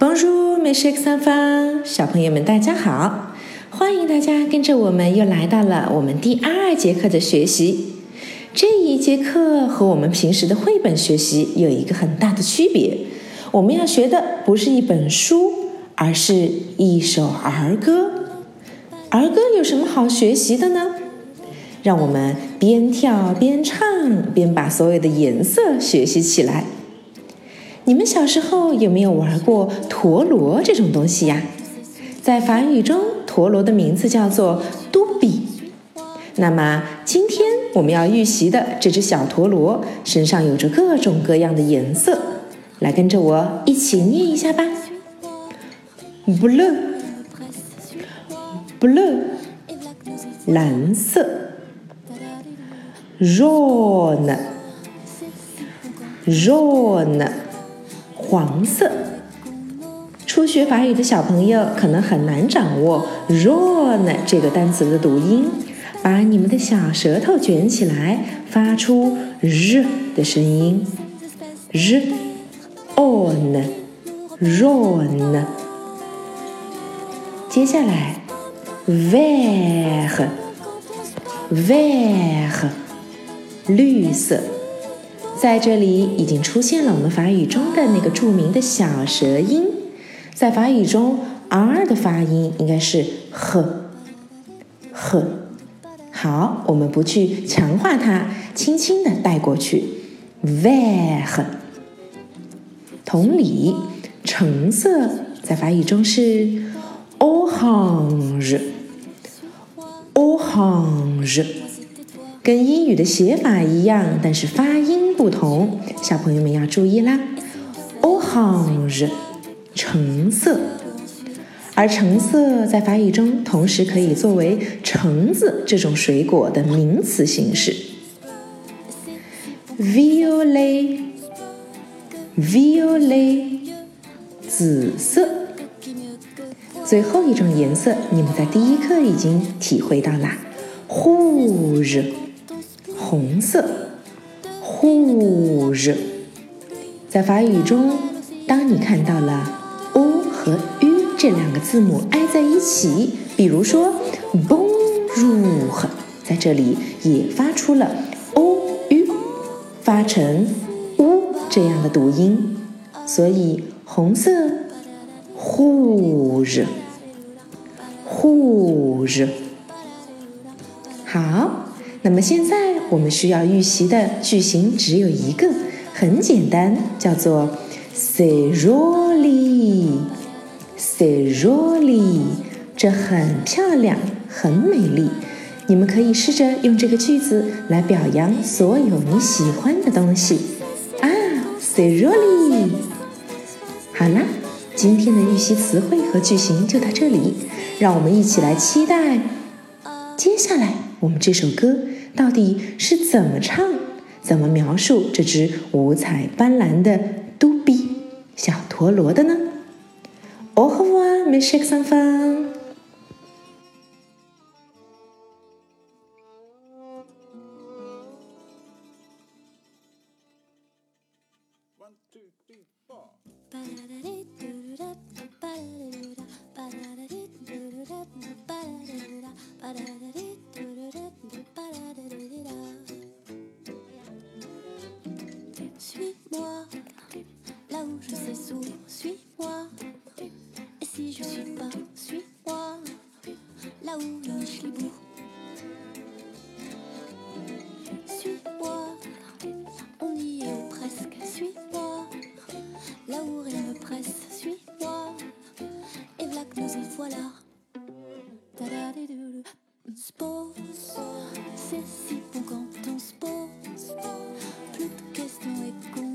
Bonjour, m e s h e s n f a n 小朋友们，大家好！欢迎大家跟着我们又来到了我们第二节课的学习。这一节课和我们平时的绘本学习有一个很大的区别，我们要学的不是一本书，而是一首儿歌。儿歌有什么好学习的呢？让我们边跳边唱，边把所有的颜色学习起来。你们小时候有没有玩过陀螺这种东西呀？在法语中，陀螺的名字叫做嘟比。那么今天我们要预习的这只小陀螺身上有着各种各样的颜色，来跟着我一起念一下吧：blue，blue，蓝色；jaune，jaune。黄色。初学法语的小朋友可能很难掌握 “ron” 这个单词的读音，把你们的小舌头卷起来，发出 “r” 的声音，r，on，ron。接下来，vert，vert，绿色。在这里已经出现了我们法语中的那个著名的小舌音，在法语中 r 的发音应该是 h，h。好，我们不去强化它，轻轻的带过去，ver。同理，橙色在法语中是 orange，orange。跟英语的写法一样，但是发音不同，小朋友们要注意啦。orange，橙色，而橙色在法语中同时可以作为橙子这种水果的名词形式。violet，violet，紫色。最后一种颜色，你们在第一课已经体会到啦，rouge。红色，rouge。在法语中，当你看到了 o 和 u 这两个字母挨在一起，比如说 bonjour，在这里也发出了 o u，发成 u 这样的读音，所以红色，rouge，rouge。好。那么现在我们需要预习的句型只有一个，很简单，叫做 “seroli”，seroli，这很漂亮，很美丽。你们可以试着用这个句子来表扬所有你喜欢的东西啊，“c'est joli”。好啦，今天的预习词汇和句型就到这里，让我们一起来期待接下来我们这首歌。到底是怎么唱、怎么描述这只五彩斑斓的嘟比小陀螺的呢？Au revoir, mes chers enfants. je suis pas, suis-moi, là où le chibou. Suis-moi, on y est presque, suis-moi, là où rien ne presse, suis-moi, et voilà que nous y voilà. Spose, c'est si bon quand on se pose, plus de questions et qu'on